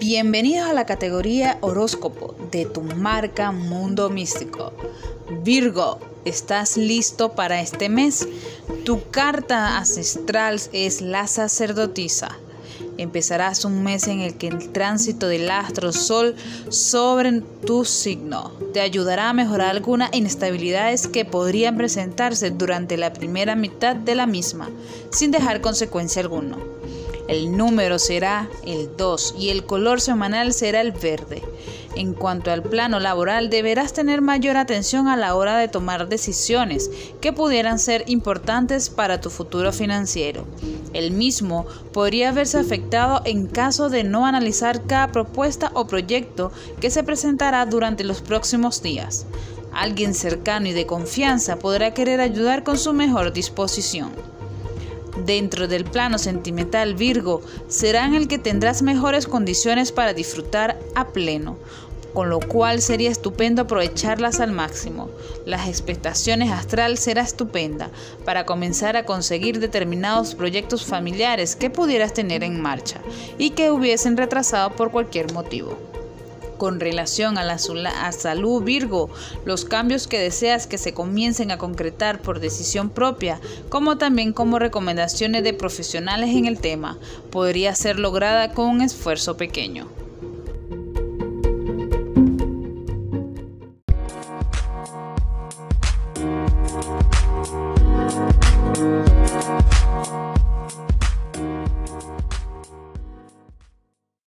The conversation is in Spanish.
Bienvenidos a la categoría horóscopo de tu marca Mundo Místico. Virgo, ¿estás listo para este mes? Tu carta ancestral es la sacerdotisa. Empezarás un mes en el que el tránsito del astro Sol sobre tu signo te ayudará a mejorar algunas inestabilidades que podrían presentarse durante la primera mitad de la misma, sin dejar consecuencia alguna. El número será el 2 y el color semanal será el verde. En cuanto al plano laboral, deberás tener mayor atención a la hora de tomar decisiones que pudieran ser importantes para tu futuro financiero. El mismo podría verse afectado en caso de no analizar cada propuesta o proyecto que se presentará durante los próximos días. Alguien cercano y de confianza podrá querer ayudar con su mejor disposición. Dentro del plano sentimental Virgo será en el que tendrás mejores condiciones para disfrutar a pleno, con lo cual sería estupendo aprovecharlas al máximo. Las expectaciones astral será estupenda para comenzar a conseguir determinados proyectos familiares que pudieras tener en marcha y que hubiesen retrasado por cualquier motivo con relación a la salud Virgo, los cambios que deseas que se comiencen a concretar por decisión propia, como también como recomendaciones de profesionales en el tema, podría ser lograda con un esfuerzo pequeño.